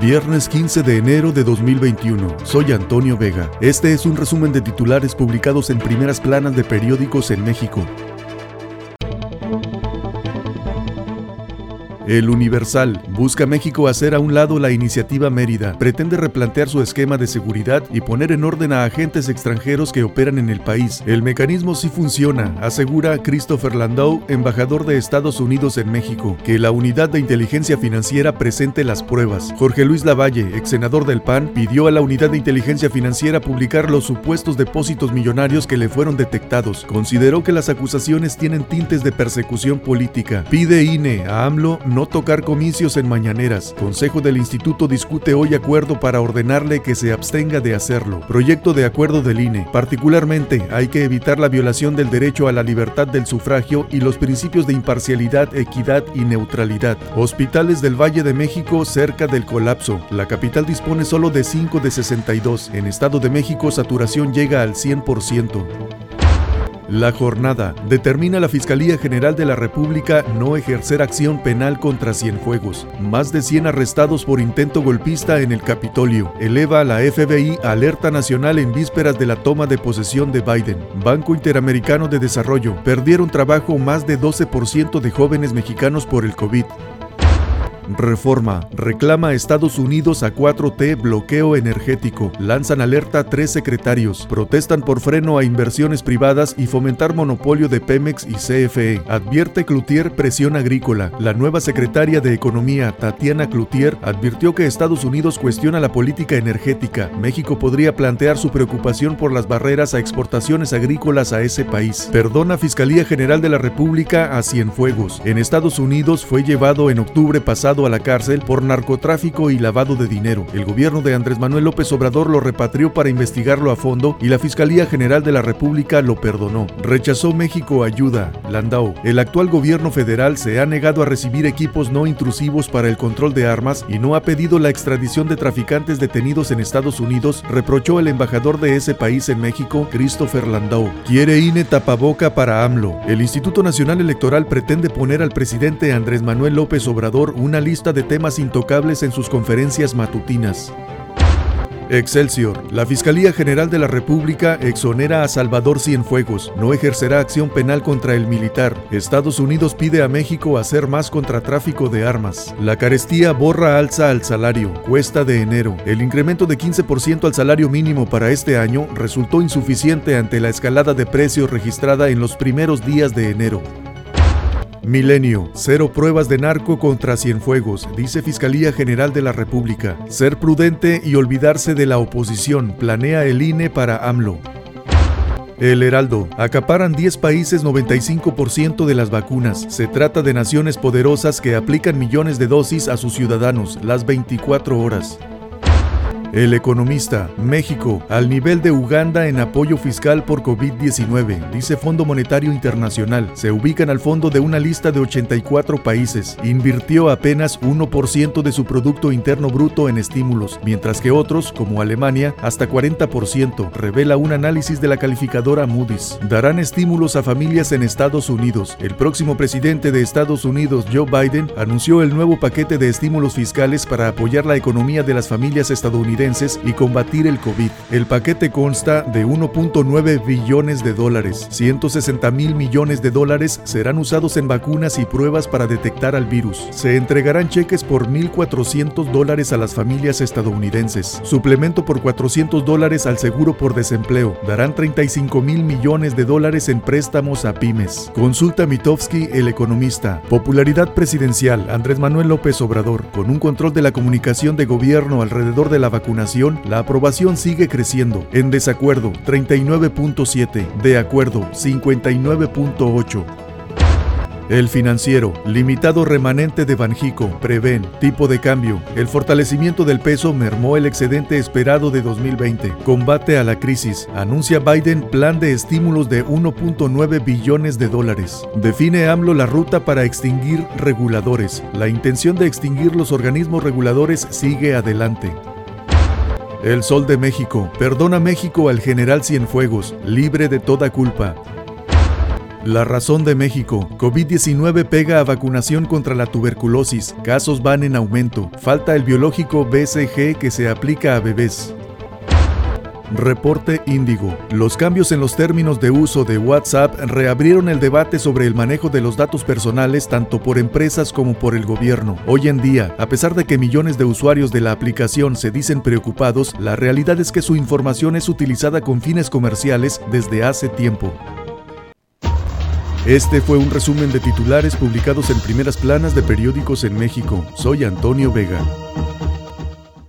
Viernes 15 de enero de 2021. Soy Antonio Vega. Este es un resumen de titulares publicados en primeras planas de periódicos en México. El Universal busca México hacer a un lado la iniciativa Mérida, pretende replantear su esquema de seguridad y poner en orden a agentes extranjeros que operan en el país. El mecanismo sí funciona, asegura Christopher Landau, embajador de Estados Unidos en México, que la unidad de inteligencia financiera presente las pruebas. Jorge Luis Lavalle, ex senador del PAN, pidió a la unidad de inteligencia financiera publicar los supuestos depósitos millonarios que le fueron detectados. Consideró que las acusaciones tienen tintes de persecución política. Pide INE a AMLO no tocar comicios en mañaneras. Consejo del Instituto discute hoy acuerdo para ordenarle que se abstenga de hacerlo. Proyecto de acuerdo del INE. Particularmente, hay que evitar la violación del derecho a la libertad del sufragio y los principios de imparcialidad, equidad y neutralidad. Hospitales del Valle de México cerca del colapso. La capital dispone solo de 5 de 62. En Estado de México, saturación llega al 100%. La jornada determina la Fiscalía General de la República no ejercer acción penal contra Cienfuegos. Más de 100 arrestados por intento golpista en el Capitolio. Eleva a la FBI alerta nacional en vísperas de la toma de posesión de Biden. Banco Interamericano de Desarrollo. Perdieron trabajo más de 12% de jóvenes mexicanos por el COVID. Reforma. Reclama a Estados Unidos a 4T bloqueo energético. Lanzan alerta tres secretarios. Protestan por freno a inversiones privadas y fomentar monopolio de Pemex y CFE. Advierte Cloutier presión agrícola. La nueva secretaria de Economía, Tatiana Cloutier, advirtió que Estados Unidos cuestiona la política energética. México podría plantear su preocupación por las barreras a exportaciones agrícolas a ese país. Perdona Fiscalía General de la República a Cienfuegos. En Estados Unidos fue llevado en octubre pasado a la cárcel por narcotráfico y lavado de dinero. El gobierno de Andrés Manuel López Obrador lo repatrió para investigarlo a fondo y la Fiscalía General de la República lo perdonó. Rechazó México ayuda. Landau. El actual gobierno federal se ha negado a recibir equipos no intrusivos para el control de armas y no ha pedido la extradición de traficantes detenidos en Estados Unidos, reprochó el embajador de ese país en México, Christopher Landau. Quiere INE tapaboca para AMLO. El Instituto Nacional Electoral pretende poner al presidente Andrés Manuel López Obrador una lista de temas intocables en sus conferencias matutinas. Excelsior. La Fiscalía General de la República exonera a Salvador Cienfuegos. No ejercerá acción penal contra el militar. Estados Unidos pide a México hacer más contra tráfico de armas. La carestía borra alza al salario. Cuesta de enero. El incremento de 15% al salario mínimo para este año resultó insuficiente ante la escalada de precios registrada en los primeros días de enero. Milenio. Cero pruebas de narco contra Cienfuegos, dice Fiscalía General de la República. Ser prudente y olvidarse de la oposición, planea el INE para AMLO. El Heraldo. Acaparan 10 países 95% de las vacunas. Se trata de naciones poderosas que aplican millones de dosis a sus ciudadanos las 24 horas. El economista, México, al nivel de Uganda en apoyo fiscal por COVID-19, dice Fondo Monetario Internacional. Se ubican al fondo de una lista de 84 países. Invirtió apenas 1% de su Producto Interno Bruto en estímulos, mientras que otros, como Alemania, hasta 40%, revela un análisis de la calificadora Moody's. Darán estímulos a familias en Estados Unidos. El próximo presidente de Estados Unidos, Joe Biden, anunció el nuevo paquete de estímulos fiscales para apoyar la economía de las familias estadounidenses y combatir el COVID. El paquete consta de 1.9 billones de dólares. 160 mil millones de dólares serán usados en vacunas y pruebas para detectar al virus. Se entregarán cheques por 1.400 dólares a las familias estadounidenses. Suplemento por 400 dólares al seguro por desempleo. Darán 35 mil millones de dólares en préstamos a pymes. Consulta Mitofsky, el economista. Popularidad presidencial. Andrés Manuel López Obrador. Con un control de la comunicación de gobierno alrededor de la la aprobación sigue creciendo. En desacuerdo, 39.7. De acuerdo, 59.8. El financiero, limitado remanente de Banjico, prevén, tipo de cambio. El fortalecimiento del peso mermó el excedente esperado de 2020. Combate a la crisis. Anuncia Biden plan de estímulos de 1.9 billones de dólares. Define AMLO la ruta para extinguir reguladores. La intención de extinguir los organismos reguladores sigue adelante. El Sol de México. Perdona México al general Cienfuegos, libre de toda culpa. La razón de México. COVID-19 pega a vacunación contra la tuberculosis. Casos van en aumento. Falta el biológico BCG que se aplica a bebés. Reporte Índigo. Los cambios en los términos de uso de WhatsApp reabrieron el debate sobre el manejo de los datos personales tanto por empresas como por el gobierno. Hoy en día, a pesar de que millones de usuarios de la aplicación se dicen preocupados, la realidad es que su información es utilizada con fines comerciales desde hace tiempo. Este fue un resumen de titulares publicados en primeras planas de periódicos en México. Soy Antonio Vega.